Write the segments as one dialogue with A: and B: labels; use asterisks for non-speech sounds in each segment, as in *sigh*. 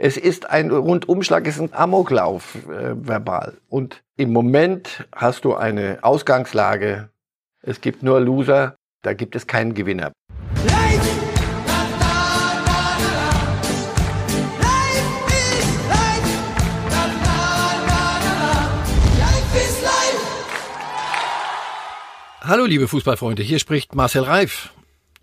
A: Es ist ein Rundumschlag, es ist ein Amoklauf äh, verbal. Und im Moment hast du eine Ausgangslage, es gibt nur Loser, da gibt es keinen Gewinner.
B: Hallo liebe Fußballfreunde, hier spricht Marcel Reif.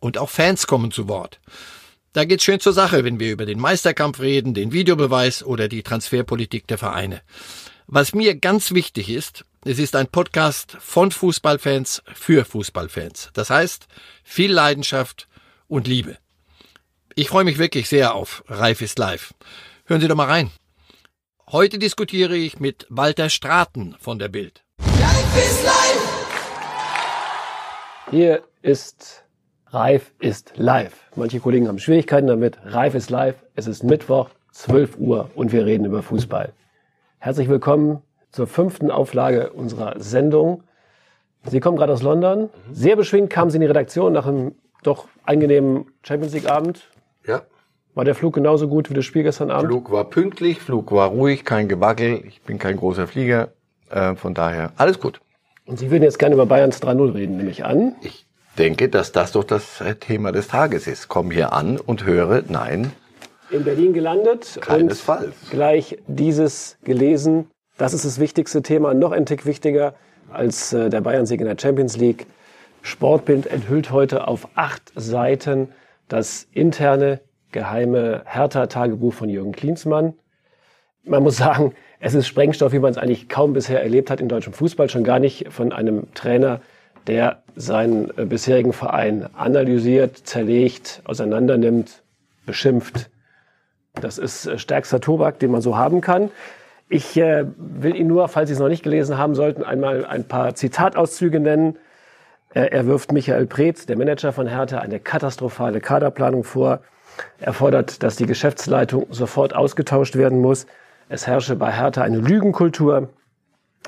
B: Und auch Fans kommen zu Wort. Da geht's schön zur Sache, wenn wir über den Meisterkampf reden, den Videobeweis oder die Transferpolitik der Vereine. Was mir ganz wichtig ist, es ist ein Podcast von Fußballfans für Fußballfans. Das heißt, viel Leidenschaft und Liebe. Ich freue mich wirklich sehr auf Reif ist live. Hören Sie doch mal rein. Heute diskutiere ich mit Walter Straten von der Bild. Reif ist live!
C: Hier ist Reif ist live. Manche Kollegen haben Schwierigkeiten damit. Reif ist live. Es ist Mittwoch, 12 Uhr und wir reden über Fußball. Herzlich willkommen zur fünften Auflage unserer Sendung. Sie kommen gerade aus London. Sehr beschwingt kamen Sie in die Redaktion nach einem doch angenehmen Champions League Abend.
A: Ja.
C: War der Flug genauso gut wie das Spiel gestern Abend?
A: Flug war pünktlich, Flug war ruhig, kein Gewackel. Ich bin kein großer Flieger. Äh, von daher alles gut.
C: Und Sie würden jetzt gerne über Bayerns 3-0 reden, nehme ich an.
A: Ich denke, dass das doch das Thema des Tages ist. Komm hier an und höre, nein.
C: In Berlin gelandet.
A: Keinesfalls.
C: Und gleich dieses gelesen. Das ist das wichtigste Thema, noch ein Tick wichtiger als äh, der Bayern-Sieg in der Champions League. Sportbild enthüllt heute auf acht Seiten das interne, geheime Hertha-Tagebuch von Jürgen Klinsmann. Man muss sagen, es ist Sprengstoff, wie man es eigentlich kaum bisher erlebt hat in deutschem Fußball, schon gar nicht von einem Trainer, der seinen äh, bisherigen Verein analysiert, zerlegt, auseinandernimmt, beschimpft. Das ist äh, stärkster Tobak, den man so haben kann. Ich äh, will Ihnen nur, falls Sie es noch nicht gelesen haben sollten, einmal ein paar Zitatauszüge nennen. Er wirft Michael Preetz, der Manager von Hertha, eine katastrophale Kaderplanung vor. Er fordert, dass die Geschäftsleitung sofort ausgetauscht werden muss. Es herrsche bei Hertha eine Lügenkultur.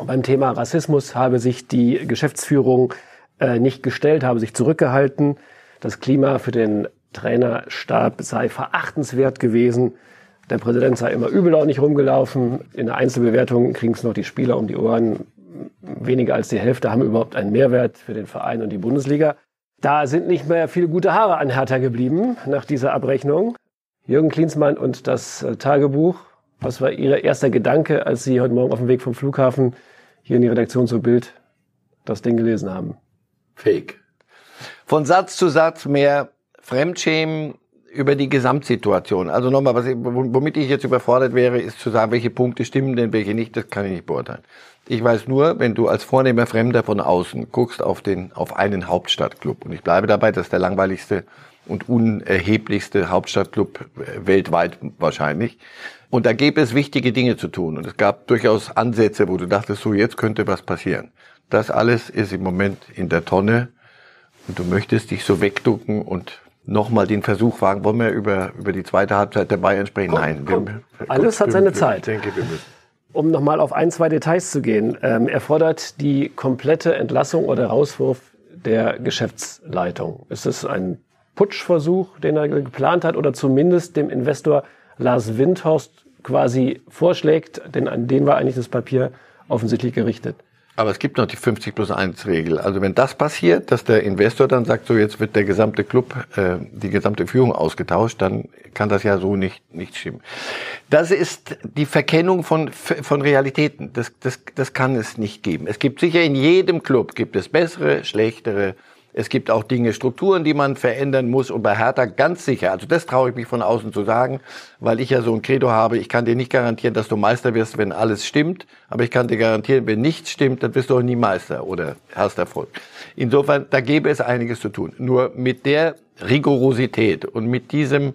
C: Beim Thema Rassismus habe sich die Geschäftsführung äh, nicht gestellt, habe sich zurückgehalten. Das Klima für den Trainerstab sei verachtenswert gewesen. Der Präsident sei immer übel auch nicht rumgelaufen. In der Einzelbewertung kriegen es noch die Spieler um die Ohren. Weniger als die Hälfte haben überhaupt einen Mehrwert für den Verein und die Bundesliga. Da sind nicht mehr viele gute Haare an Hertha geblieben nach dieser Abrechnung. Jürgen Klinsmann und das äh, Tagebuch was war Ihr erster Gedanke, als Sie heute Morgen auf dem Weg vom Flughafen hier in die Redaktion zur Bild das Ding gelesen haben?
A: Fake. Von Satz zu Satz mehr Fremdschämen über die Gesamtsituation. Also nochmal, was ich, womit ich jetzt überfordert wäre, ist zu sagen, welche Punkte stimmen denn, welche nicht, das kann ich nicht beurteilen. Ich weiß nur, wenn du als vornehmer Fremder von außen guckst auf den, auf einen Hauptstadtclub, und ich bleibe dabei, das ist der langweiligste und unerheblichste Hauptstadtclub weltweit wahrscheinlich, und da gäbe es wichtige Dinge zu tun. Und es gab durchaus Ansätze, wo du dachtest, so jetzt könnte was passieren. Das alles ist im Moment in der Tonne. Und du möchtest dich so wegducken und nochmal den Versuch wagen, wollen wir über, über die zweite Halbzeit der Bayern sprechen?
C: Komm,
A: Nein.
C: Komm. Wir, alles wir, hat seine wir, Zeit. denke, wir müssen. Um nochmal auf ein, zwei Details zu gehen. Ähm, er fordert die komplette Entlassung oder Rauswurf der Geschäftsleitung. Ist es ein Putschversuch, den er geplant hat, oder zumindest dem Investor Lars Windhorst quasi vorschlägt, denn an den war eigentlich das Papier offensichtlich gerichtet.
A: Aber es gibt noch die 50 plus 1 Regel. Also wenn das passiert, dass der Investor dann sagt, so jetzt wird der gesamte Club, äh, die gesamte Führung ausgetauscht, dann kann das ja so nicht, nicht stimmen. Das ist die Verkennung von, von Realitäten. Das, das, das kann es nicht geben. Es gibt sicher in jedem Club, gibt es bessere, schlechtere, es gibt auch Dinge, Strukturen, die man verändern muss. Und bei Hertha ganz sicher, also das traue ich mich von außen zu sagen, weil ich ja so ein Credo habe, ich kann dir nicht garantieren, dass du Meister wirst, wenn alles stimmt. Aber ich kann dir garantieren, wenn nichts stimmt, dann wirst du auch nie Meister oder hast Erfolg. Insofern, da gäbe es einiges zu tun. Nur mit der Rigorosität und mit diesem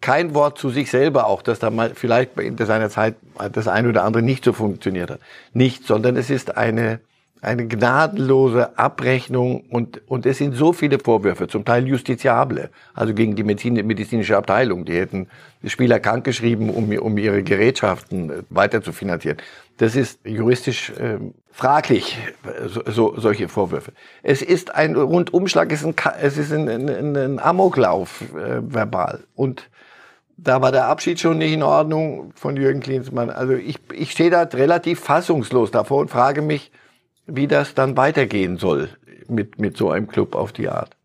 A: kein Wort zu sich selber auch, dass da mal vielleicht in seiner Zeit das eine oder andere nicht so funktioniert hat. Nicht, sondern es ist eine, eine gnadenlose Abrechnung und, und es sind so viele Vorwürfe, zum Teil justiziable, also gegen die medizinische Abteilung. Die hätten Spieler krankgeschrieben, um, um ihre Gerätschaften äh, weiter zu finanzieren. Das ist juristisch äh, fraglich, so, so, solche Vorwürfe. Es ist ein Rundumschlag, es ist ein, es ist ein, ein, ein Amoklauf äh, verbal. Und da war der Abschied schon nicht in Ordnung von Jürgen Klinsmann. Also ich, ich stehe da relativ fassungslos davor und frage mich, wie das dann weitergehen soll mit, mit so einem Club auf die Art.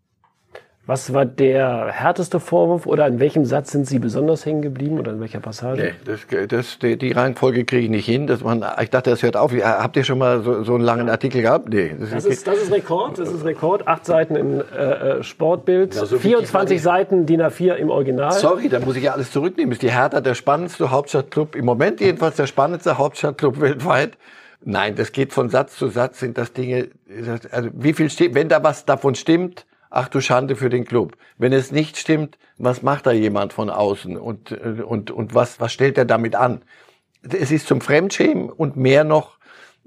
C: Was war der härteste Vorwurf oder in welchem Satz sind Sie besonders hängen geblieben oder in welcher Passage? Nee,
A: das, das, die, die Reihenfolge kriege ich nicht hin. Dass man, ich dachte, das hört auf. Habt ihr schon mal so, so einen langen Artikel gehabt?
C: Nee. Das, das ist, das ist Rekord. Das ist Rekord. Acht Seiten im äh, äh Sportbild, ja, so 24 Seiten DIN A4 im Original.
A: Sorry, da muss ich ja alles zurücknehmen. Ist die Hertha der spannendste Hauptstadtclub, im Moment jedenfalls der spannendste Hauptstadtclub *laughs* weltweit. Nein, das geht von Satz zu Satz, sind das Dinge, also wie viel steht, wenn da was davon stimmt, ach du Schande für den Club. Wenn es nicht stimmt, was macht da jemand von außen und, und, und was, was stellt er damit an? Es ist zum Fremdschämen und mehr noch,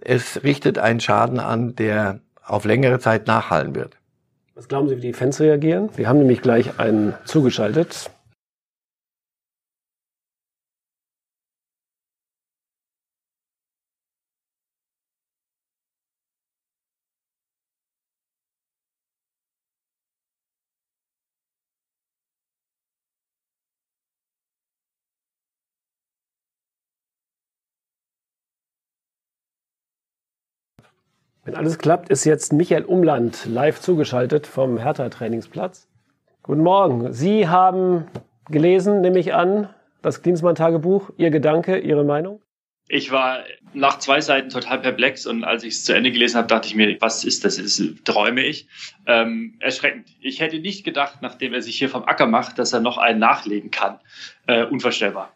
A: es richtet einen Schaden an, der auf längere Zeit nachhallen wird.
C: Was glauben Sie, wie die Fans reagieren? Wir haben nämlich gleich einen zugeschaltet. Wenn alles klappt, ist jetzt Michael Umland live zugeschaltet vom Hertha-Trainingsplatz. Guten Morgen. Sie haben gelesen, nehme ich an, das Klinsmann-Tagebuch. Ihr Gedanke, Ihre Meinung?
D: Ich war nach zwei Seiten total perplex und als ich es zu Ende gelesen habe, dachte ich mir, was ist das? Ist, träume ich? Ähm, erschreckend. Ich hätte nicht gedacht, nachdem er sich hier vom Acker macht, dass er noch einen nachlegen kann. Äh, unvorstellbar.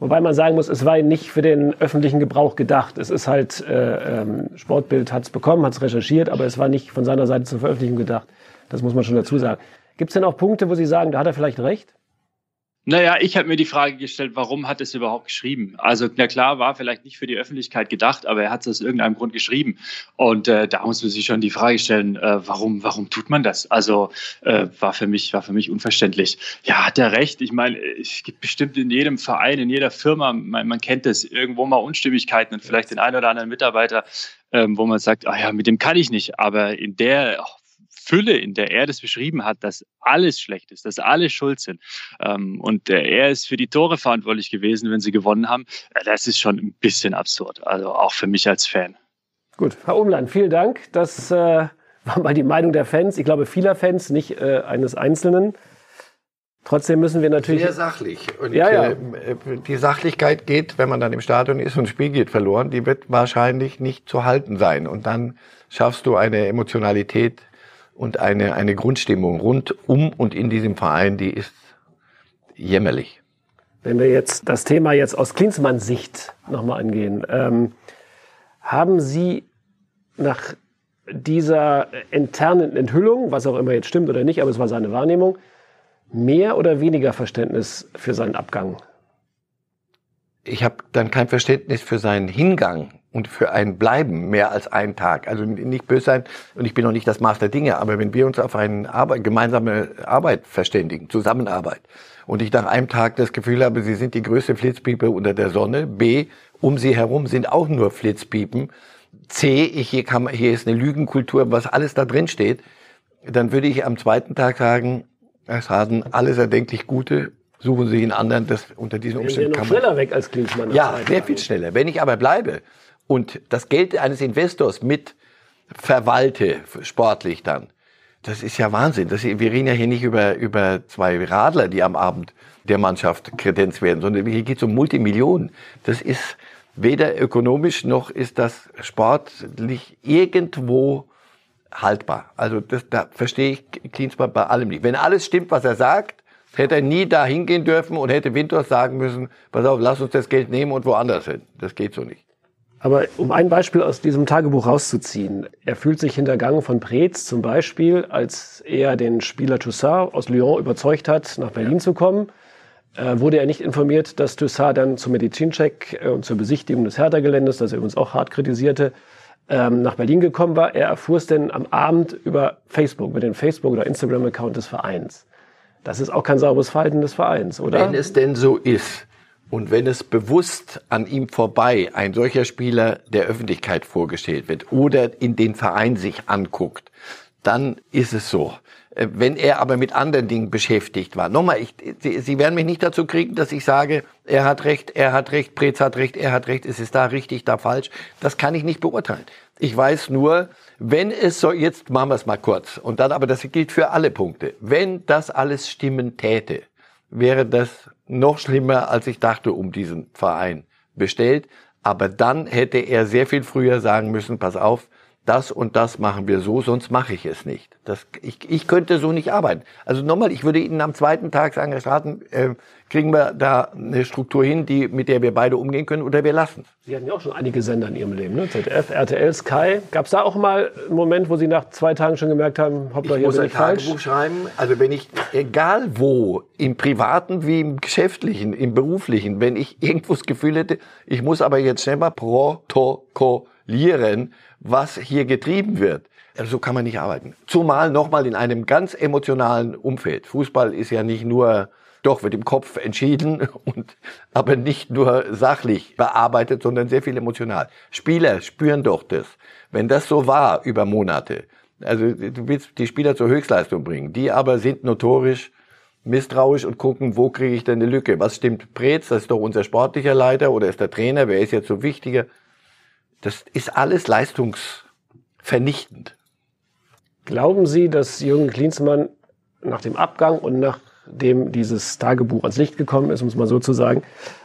C: Wobei man sagen muss, es war nicht für den öffentlichen Gebrauch gedacht. Es ist halt, äh, ähm, Sportbild hat es bekommen, hat es recherchiert, aber es war nicht von seiner Seite zur Veröffentlichung gedacht. Das muss man schon dazu sagen. Gibt es denn auch Punkte, wo Sie sagen, da hat er vielleicht recht?
D: Naja, ich habe mir die Frage gestellt, warum hat es überhaupt geschrieben? Also, na klar, war vielleicht nicht für die Öffentlichkeit gedacht, aber er hat es aus irgendeinem Grund geschrieben. Und äh, da muss man sich schon die Frage stellen, äh, warum, warum tut man das? Also äh, war für mich, war für mich unverständlich. Ja, hat er recht. Ich meine, es gibt bestimmt in jedem Verein, in jeder Firma, man, man kennt es, irgendwo mal Unstimmigkeiten und vielleicht den einen oder anderen Mitarbeiter, ähm, wo man sagt, ah ja, mit dem kann ich nicht. Aber in der Fülle, in der er das beschrieben hat, dass alles schlecht ist, dass alle schuld sind. Ähm, und äh, er ist für die Tore verantwortlich gewesen, wenn sie gewonnen haben. Äh, das ist schon ein bisschen absurd. Also auch für mich als Fan.
C: Gut, Herr Umland, vielen Dank. Das äh, *laughs* war mal die Meinung der Fans. Ich glaube, vieler Fans, nicht äh, eines Einzelnen. Trotzdem müssen wir natürlich.
A: Sehr sachlich. Und ja, ja. Äh, die Sachlichkeit geht, wenn man dann im Stadion ist und das Spiel geht verloren, die wird wahrscheinlich nicht zu halten sein. Und dann schaffst du eine Emotionalität, und eine, eine Grundstimmung rund um und in diesem Verein, die ist jämmerlich.
C: Wenn wir jetzt das Thema jetzt aus Klinsmanns Sicht nochmal angehen, ähm, haben Sie nach dieser internen Enthüllung, was auch immer jetzt stimmt oder nicht, aber es war seine Wahrnehmung, mehr oder weniger Verständnis für seinen Abgang?
A: Ich habe dann kein Verständnis für seinen Hingang und für ein Bleiben mehr als einen Tag. Also nicht böse sein und ich bin noch nicht das Maß der Dinge, aber wenn wir uns auf eine Arbeit, gemeinsame Arbeit verständigen, Zusammenarbeit und ich nach einem Tag das Gefühl habe, Sie sind die größte Flitzpiepe unter der Sonne, B, um Sie herum sind auch nur Flitzpiepen, C, ich, hier, kann, hier ist eine Lügenkultur, was alles da drin steht, dann würde ich am zweiten Tag sagen, Herr Schaden, alles erdenklich Gute, suchen Sie einen anderen, das unter diesen Umständen
C: kann man... schneller weg als Klinsmann.
A: Ja, sehr viel schneller. Wenn ich aber bleibe, und das Geld eines Investors mit verwalte, sportlich dann, das ist ja Wahnsinn. Das, wir reden ja hier nicht über, über zwei Radler, die am Abend der Mannschaft Kredenz werden, sondern hier geht es um Multimillionen. Das ist weder ökonomisch noch ist das sportlich irgendwo haltbar. Also das, da verstehe ich Klinsmann bei allem nicht. Wenn alles stimmt, was er sagt, hätte er nie da hingehen dürfen und hätte Winters sagen müssen, pass auf, lass uns das Geld nehmen und woanders hin. Das geht so nicht.
C: Aber um ein Beispiel aus diesem Tagebuch rauszuziehen, er fühlt sich hintergangen von Preetz zum Beispiel, als er den Spieler Toussaint aus Lyon überzeugt hat, nach Berlin ja. zu kommen. äh, wurde er nicht informiert, dass Toussaint dann zum Medizincheck äh, und zur Besichtigung des Hertha-Geländes, das er übrigens auch hart kritisierte, ähm, nach Berlin gekommen war. Er erfuhr es denn am Abend über Facebook, über den Facebook- oder Instagram-Account des Vereins. Das ist auch kein sauberes Verhalten des Vereins, oder?
A: Wenn es denn so ist und wenn es bewusst an ihm vorbei ein solcher Spieler der Öffentlichkeit vorgestellt wird oder in den Verein sich anguckt, dann ist es so. Äh, wenn er aber mit anderen Dingen beschäftigt war. Nochmal, ich, Sie, Sie werden mich nicht dazu kriegen, dass ich sage, er hat recht, er hat recht, Preetz hat recht, er hat recht, es ist da richtig, da falsch. Das kann ich nicht beurteilen. Ich weiß nur, wenn es so, jetzt machen wir es mal kurz, und dann, aber das gilt für alle Punkte. Wenn das alles stimmen täte, wäre das noch schlimmer, als ich dachte, um diesen Verein bestellt. Aber dann hätte er sehr viel früher sagen müssen, pass auf, das und das machen wir so, sonst mache ich es nicht. Das, ich, ich könnte so nicht arbeiten. Also nochmal, ich würde Ihnen am zweiten Tag sagen, Herr Straten, äh, kriegen wir da eine Struktur hin, die, mit der wir beide umgehen können, oder wir lassen es.
C: Sie hatten ja auch schon einige Sender in Ihrem Leben, ne? ZDF, RTL, Sky. Gab es da auch mal einen Moment, wo Sie nach zwei Tagen schon gemerkt haben, hoppla,
A: ich
C: hier
A: muss
C: bin
A: ein
C: ich falsch?
A: Tagebuch schreiben. Also wenn ich, egal wo, im privaten wie im geschäftlichen, im beruflichen, wenn ich *laughs* irgendwo das Gefühl hätte, ich muss aber jetzt schnell mal protokollieren, was hier getrieben wird. Also so kann man nicht arbeiten. Zumal nochmal in einem ganz emotionalen Umfeld. Fußball ist ja nicht nur, doch wird im Kopf entschieden *laughs* und aber nicht nur sachlich bearbeitet, sondern sehr viel emotional. Spieler spüren doch das. Wenn das so war über Monate, also du willst die Spieler zur Höchstleistung bringen, die aber sind notorisch misstrauisch und gucken, wo kriege ich denn eine Lücke? Was stimmt Preetz? Das ist doch unser sportlicher Leiter oder ist der Trainer? Wer ist jetzt so wichtiger? Das ist alles leistungsvernichtend.
C: Glauben Sie, dass Jürgen Klinsmann nach dem Abgang und nachdem dieses Tagebuch ans Licht gekommen ist, um es mal so zu sagen,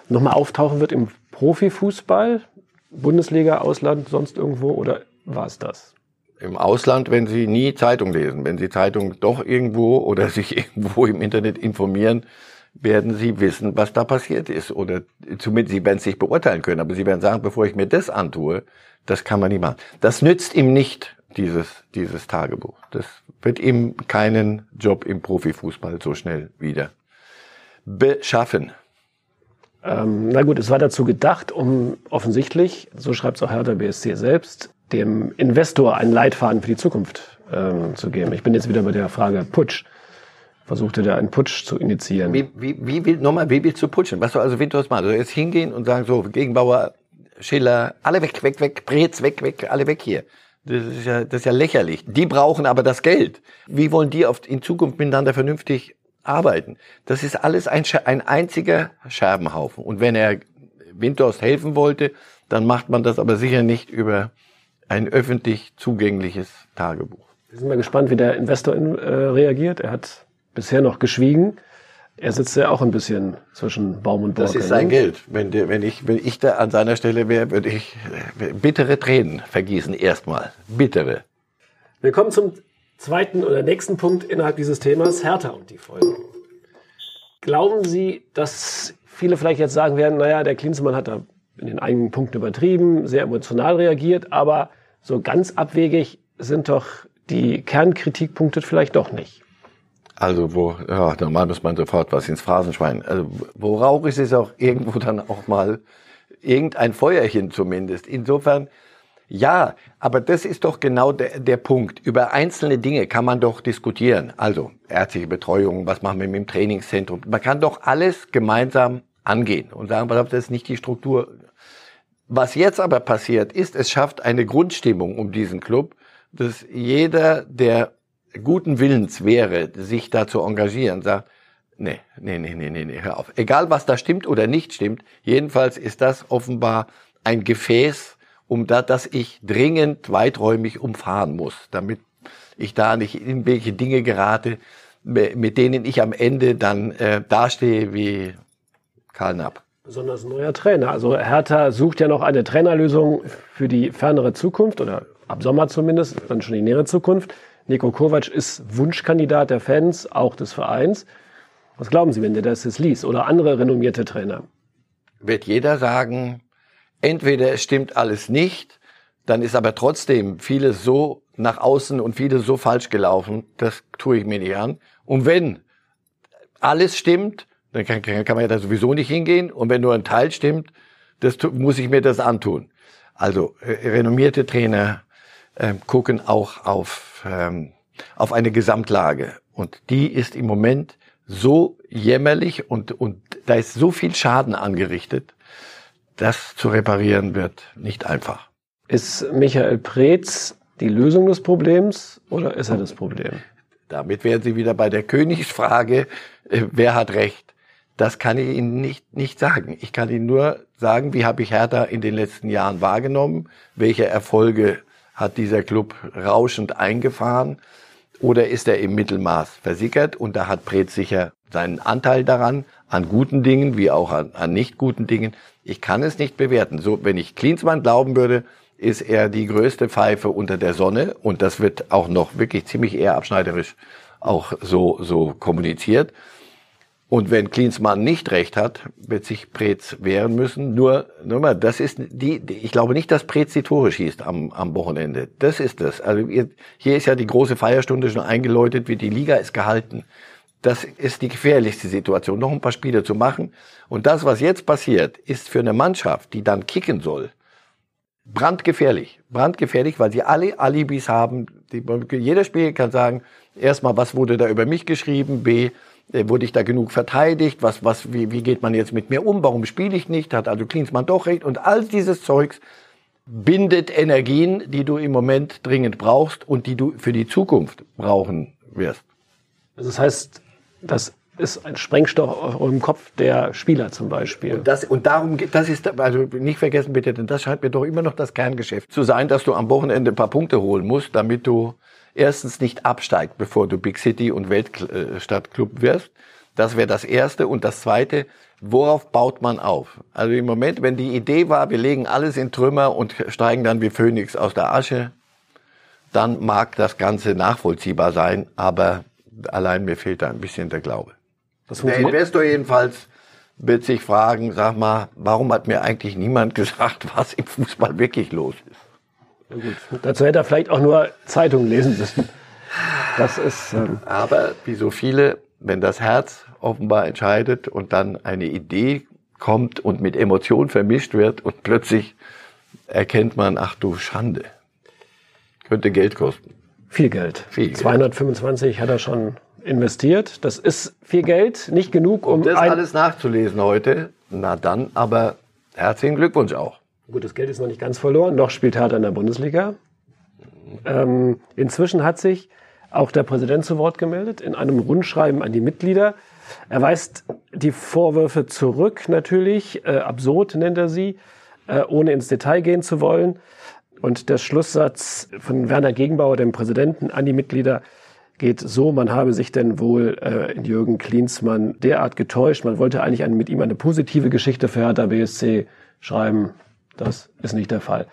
C: nochmal auftauchen wird im Profifußball? Bundesliga, Ausland, sonst irgendwo? Oder war es das?
A: Im Ausland, wenn Sie nie Zeitung lesen, wenn Sie Zeitung doch irgendwo oder *laughs* sich irgendwo im Internet informieren, werden Sie wissen, was da passiert ist. Oder zumindest Sie werden es nicht beurteilen können, aber Sie werden sagen, bevor ich mir das antue, das kann man nicht machen. Das nützt ihm nicht, dieses, dieses Tagebuch. Das wird ihm keinen Job im Profifußball so schnell wieder beschaffen.
C: Ähm, na gut, es war dazu gedacht, um offensichtlich, so schreibt es auch Hertha BSC selbst, dem Investor einen Leitfaden für die Zukunft ähm, zu geben. Ich bin jetzt wieder bei der Frage Putsch. Versuchte der einen Putsch zu initiieren.
A: Wie, wie, wie will, nochmal, wie willst du putschen? Was soll also Winters machen? Also jetzt hingehen und sagen so, Gegenbauer, Schiller, alle weg, weg, weg, Brez, weg, weg, alle weg hier. Das ist ja, das ist ja lächerlich. Die brauchen aber das Geld. Wie wollen die auf, in Zukunft miteinander vernünftig arbeiten? Das ist alles ein, ein einziger Scherbenhaufen. Und wenn er Windhorst helfen wollte, dann macht man das aber sicher nicht über ein öffentlich zugängliches Tagebuch.
C: Wir sind mal gespannt, wie der Investor in, äh, reagiert. Er hat bisher noch geschwiegen. Er sitzt ja auch ein bisschen zwischen Baum und Borke.
A: Das ist sein ne? Geld. Wenn, wenn, ich, wenn ich da an seiner Stelle wäre, würde ich äh, bittere Tränen vergießen erstmal. Bittere.
C: Wir kommen zum zweiten oder nächsten Punkt innerhalb dieses Themas, Hertha und die Folgen. Glauben Sie, dass viele vielleicht jetzt sagen werden, naja, der Klinsmann hat da in den einigen Punkten übertrieben, sehr emotional reagiert, aber so ganz abwegig sind doch die Kernkritikpunkte vielleicht doch nicht.
A: Also wo, ja, normal muss man sofort was ins Phrasenschwein. Also wo rauch ist, ist auch irgendwo dann auch mal irgendein Feuerchen zumindest. Insofern, ja, aber das ist doch genau der, der Punkt. Über einzelne Dinge kann man doch diskutieren. Also ärztliche Betreuung, was machen wir mit dem Trainingszentrum. Man kann doch alles gemeinsam angehen und sagen, das ist nicht die Struktur. Was jetzt aber passiert ist, es schafft eine Grundstimmung um diesen Club, dass jeder, der guten Willens wäre, sich da zu engagieren, sagt, nee, nee, nee, nee, nee, hör auf. Egal, was da stimmt oder nicht stimmt, jedenfalls ist das offenbar ein Gefäß, um da, dass ich dringend weiträumig umfahren muss, damit ich da nicht in welche Dinge gerate, mit denen ich am Ende dann äh, dastehe wie Karl Napp.
C: Besonders ein neuer Trainer. Also Hertha sucht ja noch eine Trainerlösung für die fernere Zukunft oder ab Sommer zumindest, dann schon die nähere Zukunft. Nico Kovac ist Wunschkandidat der Fans, auch des Vereins. Was glauben Sie, wenn der das jetzt liest oder andere renommierte Trainer?
A: Wird jeder sagen, entweder es stimmt alles nicht, dann ist aber trotzdem vieles so nach außen und vieles so falsch gelaufen, das tue ich mir nicht an. Und wenn alles stimmt, dann kann, kann, kann man ja da sowieso nicht hingehen. Und wenn nur ein Teil stimmt, das muss ich mir das antun. Also äh, renommierte Trainer äh, gucken auch auf, ähm, auf eine Gesamtlage. Und die ist im Moment so jämmerlich und, und da ist so viel Schaden angerichtet, das zu reparieren wird nicht einfach.
C: Ist Michael Preetz die Lösung des Problems oder ist er das Problem?
A: Damit wären Sie wieder bei der Königsfrage, äh, wer hat Recht? Das kann ich Ihnen nicht, nicht sagen. Ich kann Ihnen nur sagen, wie habe ich Hertha in den letzten Jahren wahrgenommen? Welche Erfolge hat dieser Club rauschend eingefahren? Oder ist er im Mittelmaß versickert? Und da hat Preetz sicher seinen Anteil daran, an guten Dingen wie auch an, an nicht guten Dingen. Ich kann es nicht bewerten. So, wenn ich Klinsmann glauben würde, ist er die größte Pfeife unter der Sonne und das wird auch noch wirklich ziemlich eher abschneiderisch auch so, so kommuniziert. Und wenn Klinsmann nicht recht hat, wird sich Preetz wehren müssen. Nur, nur mal, das ist die, ich glaube nicht, dass Preetz die Tore schießt am, am Wochenende. Das ist das. Also hier ist ja die große Feierstunde schon eingeläutet, wie die Liga ist gehalten. Das ist die gefährlichste Situation, noch ein paar Spiele zu machen. Und das, was jetzt passiert, ist für eine Mannschaft, die dann kicken soll, brandgefährlich. Brandgefährlich, weil sie alle Alibis haben. Die, jeder Spieler kann sagen, erstmal, was wurde da über mich geschrieben? B, wurde ich da genug verteidigt? Was, was, wie, wie geht man jetzt mit mir um? Warum spiele ich nicht? Hat also Klinsmann doch recht? Und all dieses Zeugs bindet Energien, die du im Moment dringend brauchst und die du für die Zukunft brauchen wirst.
C: Also das heißt, das ist ein Sprengstoff im Kopf der Spieler zum Beispiel.
A: Und, das, und darum geht, das ist, also nicht vergessen bitte, denn das scheint mir doch immer noch das Kerngeschäft zu sein, dass du am Wochenende ein paar Punkte holen musst, damit du erstens nicht absteigst, bevor du Big City und Weltstadtclub wirst. Das wäre das Erste. Und das Zweite, worauf baut man auf? Also im Moment, wenn die Idee war, wir legen alles in Trümmer und steigen dann wie Phönix aus der Asche, dann mag das Ganze nachvollziehbar sein, aber allein mir fehlt da ein bisschen der Glaube. Der Investor jedenfalls wird sich fragen, sag mal, warum hat mir eigentlich niemand *laughs* gesagt, was im Fußball wirklich los ist?
C: Ja gut, dazu hätte er vielleicht auch nur Zeitungen lesen müssen. Das ist.
A: Ähm Aber wie so viele, wenn das Herz offenbar entscheidet und dann eine Idee kommt und mit Emotion vermischt wird und plötzlich erkennt man, ach du Schande, könnte Geld kosten.
C: Viel Geld. Viel Geld. 225 hat er schon investiert. Das ist viel Geld, nicht genug, um.
A: um das alles nachzulesen heute, na dann, aber herzlichen Glückwunsch auch.
C: Gut, das Geld ist noch nicht ganz verloren. Noch spielt Hertha in der Bundesliga. Ähm, inzwischen hat sich auch der Präsident zu Wort gemeldet in einem Rundschreiben an die Mitglieder. Er weist die Vorwürfe zurück, natürlich. Äh, absurd nennt er sie, äh, ohne ins Detail gehen zu wollen. Und der Schlusssatz von Werner Gegenbauer, dem Präsidenten, an die Mitglieder geht so, man habe sich denn wohl äh, in Jürgen Klinsmann derart getäuscht. Man wollte eigentlich mit ihm eine positive Geschichte für Hertha BSC schreiben. Das ist nicht der Fall.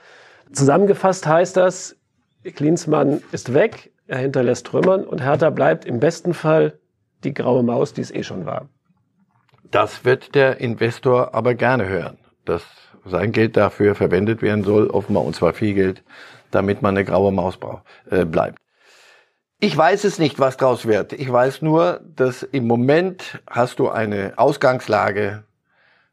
C: Zusammengefasst heißt das, Klinsmann ist weg, er hinterlässt Trümmern und Hertha bleibt im besten Fall die graue Maus, die es eh schon war.
A: Das wird der Investor aber gerne hören, dass sein Geld dafür verwendet werden soll, offenbar, und zwar viel Geld, damit man eine graue Maus braucht, äh, bleibt. Ich weiß es nicht, was draus wird. Ich weiß nur, dass im Moment hast du eine Ausgangslage,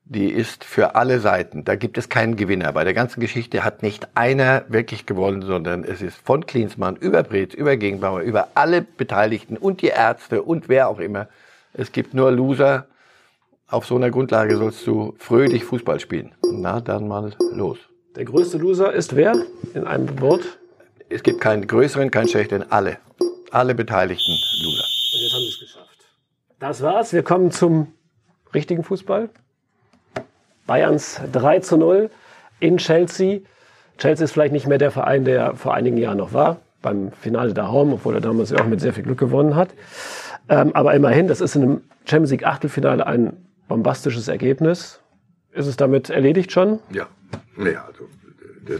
A: die ist für alle Seiten. Da gibt es keinen Gewinner. Bei der ganzen Geschichte hat nicht einer wirklich gewonnen, sondern es ist von Klinsmann über Brez, über Gegenbauer, über alle Beteiligten und die Ärzte und wer auch immer. Es gibt nur Loser. Auf so einer Grundlage sollst du fröhlich Fußball spielen. Na, dann mal los.
C: Der größte Loser ist wer? In einem Wort?
A: Es gibt keinen größeren, keinen schlechteren. Alle. Alle Beteiligten Loser.
C: Und jetzt haben sie es geschafft. Das war's. Wir kommen zum richtigen Fußball. Bayerns 3 zu 0 in Chelsea. Chelsea ist vielleicht nicht mehr der Verein, der vor einigen Jahren noch war, beim Finale der Home, obwohl er damals ja auch mit sehr viel Glück gewonnen hat. Ähm, aber immerhin, das ist in einem Champions League Achtelfinale ein bombastisches Ergebnis. Ist es damit erledigt schon?
A: Ja, ja also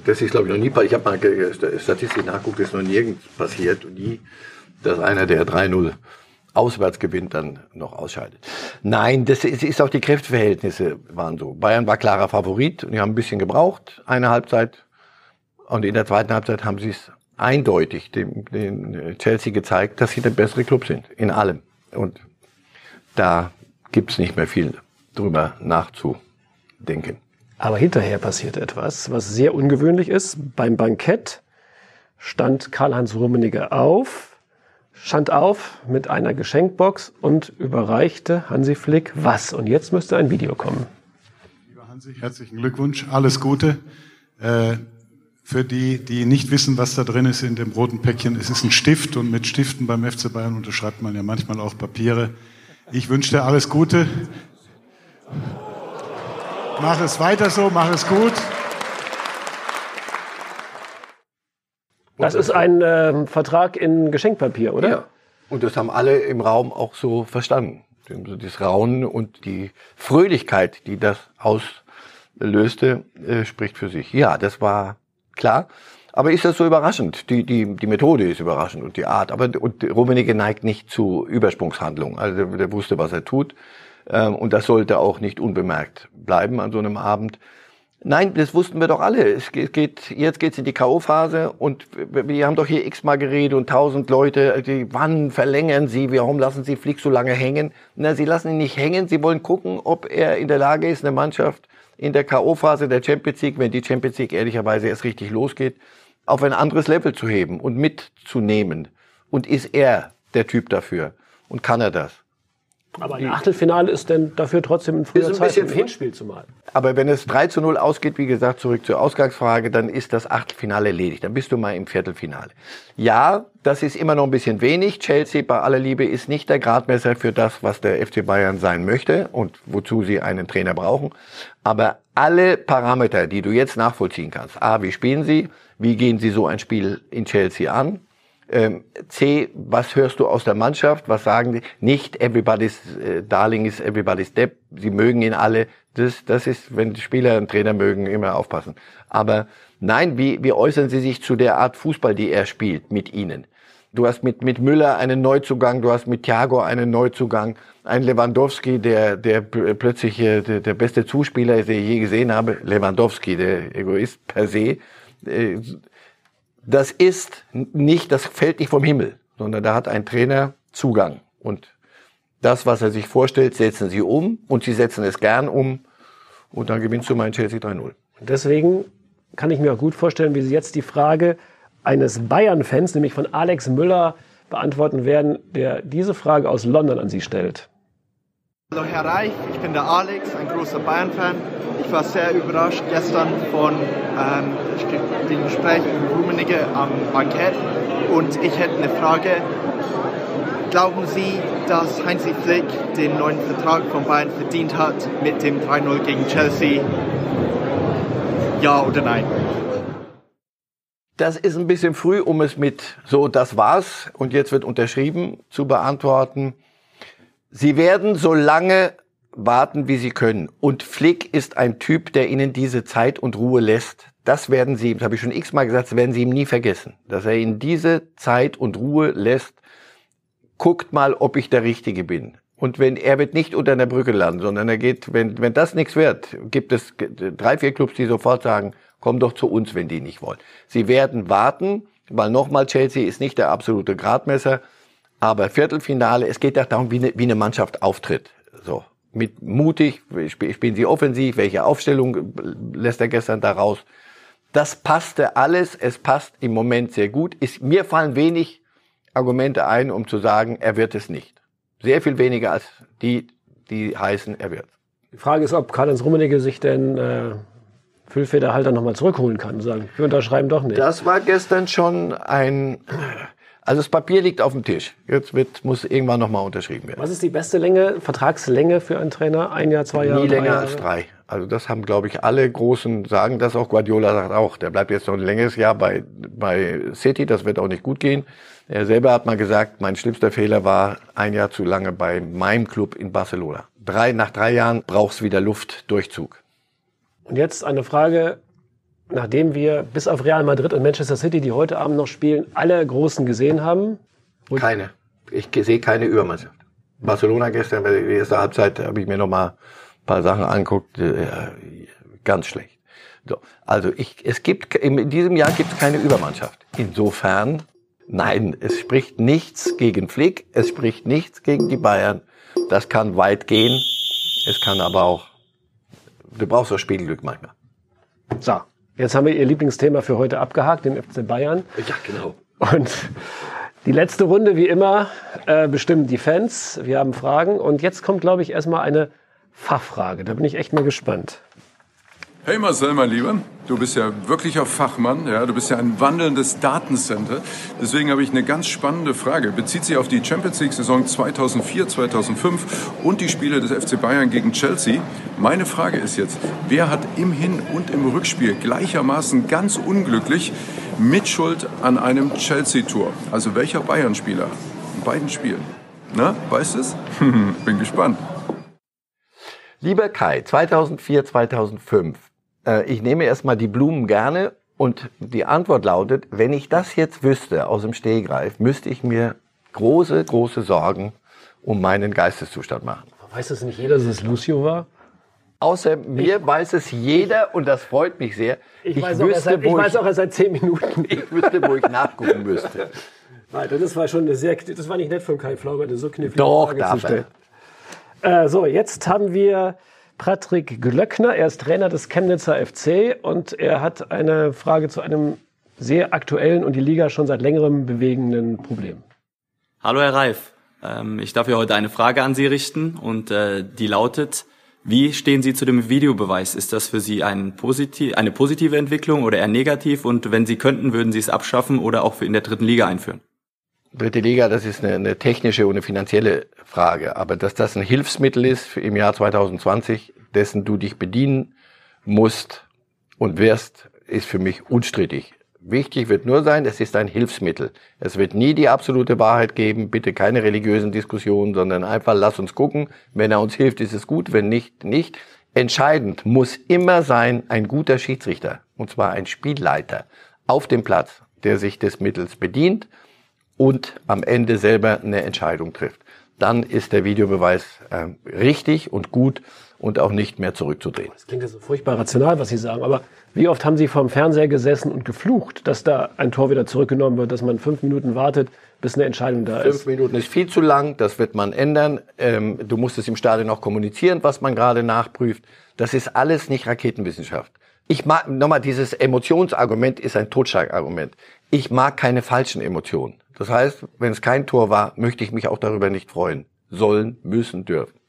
A: das ist glaube ich noch nie passiert. Ich habe mal Statistik nachguckt, das ist noch nirgends passiert und nie, dass einer der 3-0 auswärts gewinnt, dann noch ausscheidet. Nein, das ist, ist auch die Kräfteverhältnisse waren so. Bayern war klarer Favorit und die haben ein bisschen gebraucht, eine Halbzeit. Und in der zweiten Halbzeit haben sie es eindeutig dem, den Chelsea gezeigt, dass sie der bessere Club sind. In allem. Und da gibt's nicht mehr viel drüber nachzudenken.
C: Aber hinterher passiert etwas, was sehr ungewöhnlich ist. Beim Bankett stand Karl-Heinz Rummenigge auf, stand auf mit einer Geschenkbox und überreichte Hansi Flick was. Und jetzt müsste ein Video kommen.
E: Lieber Hansi, herzlichen Glückwunsch, alles Gute. Äh, für die, die nicht wissen, was da drin ist in dem roten Päckchen, es ist ein Stift und mit Stiften beim FC Bayern unterschreibt man ja manchmal auch Papiere. Ich wünsche dir alles Gute. Mach es weiter so, mach es gut.
C: Das ist ein äh, Vertrag in Geschenkpapier, oder?
A: Ja. Und das haben alle im Raum auch so verstanden. Das Raunen und die Fröhlichkeit, die das auslöste, äh, spricht für sich. Ja, das war klar. Aber ist das so überraschend? Die, die, die Methode ist überraschend und die Art. Aber und Rummenigge neigt nicht zu Übersprungshandlungen. Also der, der wusste, was er tut. Ähm, und das sollte auch nicht unbemerkt bleiben an so einem Abend. Nein, das wussten wir doch alle. Es geht, jetzt geht's in die K.O.-Phase und wir haben doch hier x-mal geredet und tausend Leute, die, wann verlängern Sie, warum lassen Sie Flick so lange hängen? Na, Sie lassen ihn nicht hängen, Sie wollen gucken, ob er in der Lage ist, eine Mannschaft in der K.O.-Phase der Champions League, wenn die Champions League ehrlicherweise erst richtig losgeht, auf ein anderes Level zu heben und mitzunehmen. Und ist er der Typ dafür? Und kann er das?
C: Aber ein Achtelfinale ist denn dafür trotzdem ein früher
A: Ist ein bisschen
C: Hinspiel zumal.
A: Aber wenn es 3 zu 0 ausgeht, wie gesagt, zurück zur Ausgangsfrage, dann ist das Achtelfinale erledigt. Dann bist du mal im Viertelfinale. Ja, das ist immer noch ein bisschen wenig. Chelsea, bei aller Liebe, ist nicht der Gradmesser für das, was der FC Bayern sein möchte und wozu sie einen Trainer brauchen. Aber alle Parameter, die du jetzt nachvollziehen kannst. A, wie spielen sie? Wie gehen sie so ein Spiel in Chelsea an? Ähm, C, was hörst du aus der Mannschaft? Was sagen die? Nicht everybody's äh, darling is everybody's depp. Sie mögen ihn alle. Das, das ist, wenn Spieler einen Trainer mögen, immer aufpassen. Aber nein, wie, wie äußern sie sich zu der Art Fußball, die er spielt, mit ihnen? Du hast mit, mit Müller einen Neuzugang, du hast mit Thiago einen Neuzugang, ein Lewandowski, der, der plötzlich der, der beste Zuspieler ist, den ich je gesehen habe. Lewandowski, der Egoist per se. Das ist nicht, das fällt nicht vom Himmel, sondern da hat ein Trainer Zugang. Und das, was er sich vorstellt, setzen sie um und sie setzen es gern um und dann gewinnst du mein Chelsea 3-0.
C: Deswegen kann ich mir auch gut vorstellen, wie Sie jetzt die Frage eines Bayern-Fans, nämlich von Alex Müller, beantworten werden, der diese Frage aus London an Sie stellt.
F: Hallo Herr Reich, ich bin der Alex, ein großer Bayern-Fan. Ich war sehr überrascht gestern von ähm, dem Gespräch mit Rummenigge am Bankett und ich hätte eine Frage. Glauben Sie, dass Heinzi Flick den neuen Vertrag von Bayern verdient hat mit dem 3-0 gegen Chelsea? Ja oder nein?
A: Das ist ein bisschen früh, um es mit so, das war's und jetzt wird unterschrieben zu beantworten. Sie werden so lange warten, wie sie können. Und Flick ist ein Typ, der ihnen diese Zeit und Ruhe lässt. Das werden sie, das habe ich schon x-mal gesagt, das werden sie ihm nie vergessen. Dass er ihnen diese Zeit und Ruhe lässt. Guckt mal, ob ich der Richtige bin. Und wenn er wird nicht unter einer Brücke landen, sondern er geht, wenn, wenn das nichts wird, gibt es drei, vier Clubs, die sofort sagen, komm doch zu uns, wenn die nicht wollen. Sie werden warten, weil nochmal Chelsea ist nicht der absolute Gradmesser. Aber Viertelfinale, es geht auch darum, wie eine, wie eine Mannschaft auftritt. So, mit mutig, spielen sie offensiv, welche Aufstellung lässt er gestern da raus. Das passte alles, es passt im Moment sehr gut. Ist, mir fallen wenig Argumente ein, um zu sagen, er wird es nicht. Sehr viel weniger als die, die heißen, er wird.
C: Die Frage ist, ob Karl-Heinz Rummenigge sich denn äh, Füllfederhalter nochmal zurückholen kann und sagen, wir unterschreiben doch nicht.
A: Das war gestern schon ein also das Papier liegt auf dem Tisch. Jetzt wird, muss irgendwann nochmal unterschrieben werden.
C: Was ist die beste Länge, Vertragslänge für einen Trainer? Ein Jahr, zwei Jahre?
A: Nie länger als drei. Also das haben, glaube ich, alle Großen sagen das auch. Guardiola sagt auch, der bleibt jetzt noch ein längeres Jahr bei, bei City. Das wird auch nicht gut gehen. Er selber hat mal gesagt, mein schlimmster Fehler war ein Jahr zu lange bei meinem Club in Barcelona. Drei, nach drei Jahren brauchst wieder Luft, Durchzug.
C: Und jetzt eine Frage, nachdem wir bis auf Real Madrid und Manchester City, die heute Abend noch spielen, alle Großen gesehen haben?
A: Keine. Ich sehe keine Übermannschaft. Barcelona gestern, die erste Halbzeit, habe ich mir noch mal ein paar Sachen angeguckt. Äh, ganz schlecht. So, also ich, es gibt in diesem Jahr gibt es keine Übermannschaft. Insofern, nein, es spricht nichts gegen Flick, es spricht nichts gegen die Bayern. Das kann weit gehen. Es kann aber auch, du brauchst auch Spielglück manchmal.
C: So, jetzt haben wir Ihr Lieblingsthema für heute abgehakt, den FC Bayern.
A: Ja, genau.
C: Und die letzte Runde, wie immer, äh, bestimmen die Fans. Wir haben Fragen. Und jetzt kommt, glaube ich, erstmal eine Fachfrage. Da bin ich echt mal gespannt.
G: Hey Marcel, mein Lieber, du bist ja wirklicher Fachmann, ja, du bist ja ein wandelndes Datencenter. Deswegen habe ich eine ganz spannende Frage. Bezieht sich auf die Champions League Saison 2004, 2005 und die Spiele des FC Bayern gegen Chelsea. Meine Frage ist jetzt, wer hat im Hin- und im Rückspiel gleichermaßen ganz unglücklich Mitschuld an einem Chelsea-Tor? Also welcher Bayern-Spieler in beiden Spielen? Na, weißt du es? *laughs* Bin gespannt.
A: Lieber Kai, 2004, 2005. Äh, ich nehme erstmal die Blumen gerne und die Antwort lautet, wenn ich das jetzt wüsste aus dem Stehgreif, müsste ich mir große, große Sorgen um meinen Geisteszustand machen.
C: Weiß es nicht jeder, dass es Lucio war?
A: Außer mir weiß es jeder und das freut mich sehr.
C: Ich, weiß, auch erst seit, ich weiß auch erst seit zehn Minuten. *laughs*
A: ich wüsste, wo ich nachgucken müsste. *laughs*
C: Alter, das war schon eine sehr, das war nicht nett von Kai Flaubert, so knifflige
A: Doch,
C: Frage zu stellen. Äh, so, jetzt haben wir Patrick Glöckner. Er ist Trainer des Chemnitzer FC und er hat eine Frage zu einem sehr aktuellen und die Liga schon seit längerem bewegenden Problem.
H: Hallo Herr Reif, ähm, ich darf hier heute eine Frage an Sie richten und äh, die lautet, wie stehen Sie zu dem Videobeweis? Ist das für Sie ein positiv, eine positive Entwicklung oder eher negativ? Und wenn Sie könnten, würden Sie es abschaffen oder auch in der dritten Liga einführen?
A: Dritte Liga, das ist eine, eine technische und eine finanzielle Frage. Aber dass das ein Hilfsmittel ist im Jahr 2020, dessen du dich bedienen musst und wirst, ist für mich unstrittig. Wichtig wird nur sein, es ist ein Hilfsmittel. Es wird nie die absolute Wahrheit geben. Bitte keine religiösen Diskussionen, sondern einfach lass uns gucken. Wenn er uns hilft, ist es gut. Wenn nicht, nicht. Entscheidend muss immer sein ein guter Schiedsrichter. Und zwar ein Spielleiter auf dem Platz, der sich des Mittels bedient und am Ende selber eine Entscheidung trifft. Dann ist der Videobeweis äh, richtig und gut und auch nicht mehr zurückzudrehen.
C: Das klingt ja so furchtbar rational, was Sie sagen, aber wie oft haben Sie vorm Fernseher gesessen und geflucht, dass da ein Tor wieder zurückgenommen wird, dass man fünf Minuten wartet, bis eine Entscheidung da
A: Fünf
C: ist?
A: Minuten ist viel zu lang, das wird man ändern. Ähm, du musst es im Stadion auch kommunizieren, was man gerade nachprüft. Das ist alles nicht Raketenwissenschaft. Ich mag, nochmal, dieses Emotionsargument ist ein Totschlagargument. Ich mag keine falschen Emotionen. Das heißt, wenn es kein Tor war, möchte ich mich auch darüber nicht freuen. Sollen, müssen, dürfen.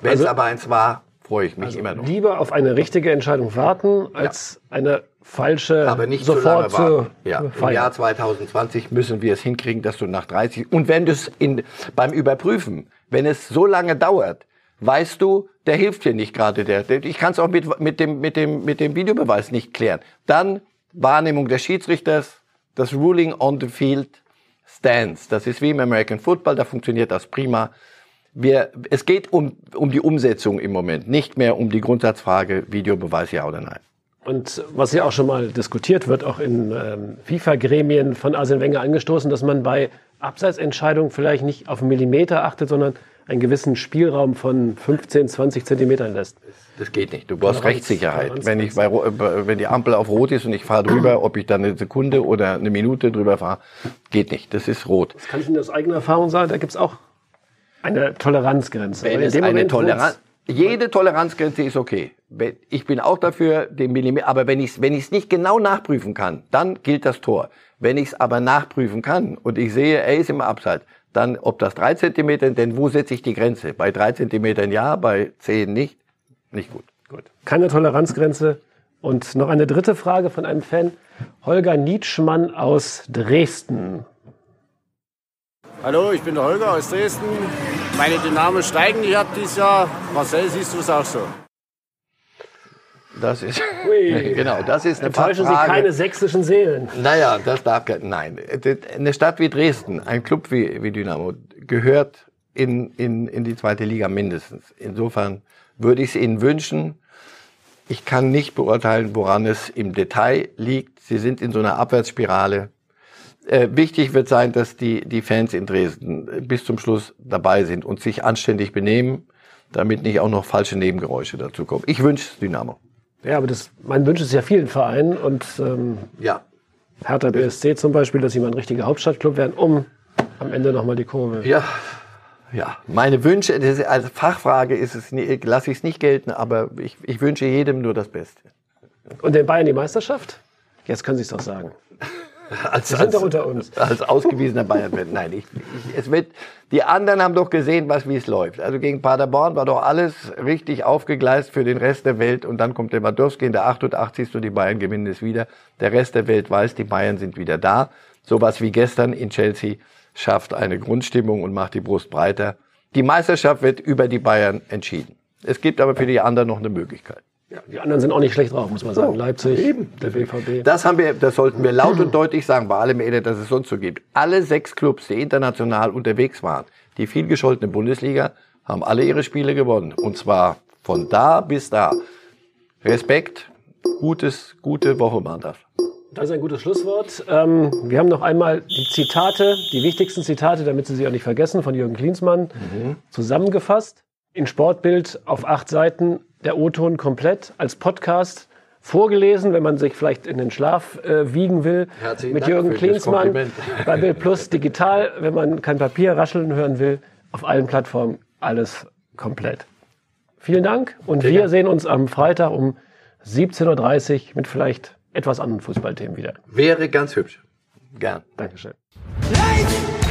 A: Wenn
C: Also-
A: es aber eins war, freue ich mich immer noch.
C: Lieber auf eine richtige Entscheidung warten, als eine falsche
A: aber nicht
C: sofort
A: zu lange warten.
C: zu
A: Ja, im
C: feiern.
A: Jahr 2020 müssen wir es hinkriegen, dass du nach 30 und wenn du es in beim Überprüfen, wenn es so lange dauert, weißt du, der hilft dir nicht gerade der, der ich kann es auch mit mit dem mit dem mit dem Videobeweis nicht klären. Dann Wahrnehmung des Schiedsrichters, das Ruling on the Field stands. Das ist wie im American Football, da funktioniert das prima. Wir, es geht um, um die Umsetzung im Moment, nicht mehr um die Grundsatzfrage Videobeweis ja oder nein.
C: Und was ja auch schon mal diskutiert wird, auch in ähm, FIFA-Gremien von Arsene Wenger angestoßen, dass man bei Abseitsentscheidungen vielleicht nicht auf einen Millimeter achtet, sondern einen gewissen Spielraum von 15, 20 Zentimetern lässt.
A: Das geht nicht. Du brauchst Rechtssicherheit. Wenn ich bei, äh, wenn die Ampel auf Rot ist und ich fahre drüber, ob ich dann eine Sekunde oder eine Minute drüber fahre, geht nicht. Das ist rot.
C: Das kann ich Ihnen aus eigener Erfahrung sagen, da gibt es auch eine Toleranzgrenze.
A: Wenn es eine
C: Moment,
A: Toleranz, jede Toleranzgrenze ist okay. Ich bin auch dafür, den Millimeter, aber wenn ich es wenn ich's nicht genau nachprüfen kann, dann gilt das Tor. Wenn ich es aber nachprüfen kann und ich sehe, er ist im Abseits, dann ob das drei Zentimeter, denn wo setze ich die Grenze? Bei drei Zentimetern ja, bei zehn nicht, nicht gut.
C: Gut. Keine Toleranzgrenze. Und noch eine dritte Frage von einem Fan. Holger Nietzschmann aus Dresden.
I: Hallo, ich bin der Holger aus Dresden. Meine Dynamo steigen die habt dieses Jahr. Marcel, siehst du es auch so?
A: Das ist, *laughs*
C: Ui. *laughs*
A: genau, das ist eine
C: Enttäuschen Sie keine sächsischen Seelen.
A: Naja, das darf kein, nein. Eine Stadt wie Dresden, ein Club wie, wie Dynamo, gehört in, in, in die zweite Liga mindestens. Insofern würde ich es Ihnen wünschen. Ich kann nicht beurteilen, woran es im Detail liegt. Sie sind in so einer Abwärtsspirale. Äh, wichtig wird sein, dass die, die Fans in Dresden bis zum Schluss dabei sind und sich anständig benehmen, damit nicht auch noch falsche Nebengeräusche dazu kommen. Ich wünsche es Dynamo.
C: Ja, aber das, mein Wunsch ist ja vielen Vereinen und ähm,
A: Ja.
C: Hertha BSC zum Beispiel, dass sie mal ein richtiger Hauptstadtclub werden, um am Ende nochmal die Kurve.
A: Ja, Ja, meine Wünsche, als Fachfrage ist es, lasse ich es nicht gelten, aber ich, ich wünsche jedem nur das Beste.
C: Und den Bayern die Meisterschaft? Jetzt können Sie es doch sagen. *laughs*
A: Als,
C: Sie sind doch unter uns.
A: als ausgewiesener Bayern-Fan. Nein, ich, ich, es wird, die anderen haben doch gesehen, was, wie es läuft. Also gegen Paderborn war doch alles richtig aufgegleist für den Rest der Welt und dann kommt der Wadowski in der 88. und die Bayern gewinnen es wieder. Der Rest der Welt weiß, die Bayern sind wieder da. Sowas wie gestern in Chelsea schafft eine Grundstimmung und macht die Brust breiter. Die Meisterschaft wird über die Bayern entschieden. Es gibt aber für die anderen noch eine Möglichkeit.
C: Ja, die anderen sind auch nicht schlecht drauf, muss man sagen. Leipzig,
A: eben.
C: der BVB.
A: Das haben wir, das sollten wir laut und deutlich sagen, bei allem Elend, das es sonst so gibt. Alle sechs Clubs, die international unterwegs waren, die viel gescholtene Bundesliga, haben alle ihre Spiele gewonnen. Und zwar von da bis da. Respekt, gutes, gute Woche war das.
C: Ist ein gutes Schlusswort. Ähm, wir haben noch einmal die Zitate, die wichtigsten Zitate, damit Sie sie auch nicht vergessen, von Jürgen Klinsmann zusammengefasst. In Sportbild auf acht Seiten, der O-Ton komplett als Podcast vorgelesen, wenn man sich vielleicht in den Schlaf äh, wiegen will.
A: Herzlichen
C: mit
A: Dank
C: Jürgen Klinsmann bei Bild Plus digital, wenn man kein Papier rascheln hören will, auf allen Plattformen alles komplett. Vielen Dank und wir sehen uns am Freitag um 17.30 Uhr mit vielleicht etwas anderen Fußballthemen wieder.
A: Wäre ganz hübsch. Gern.
C: Dankeschön.
J: Life